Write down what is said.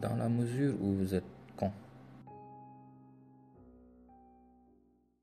Dans la mesure où vous êtes con.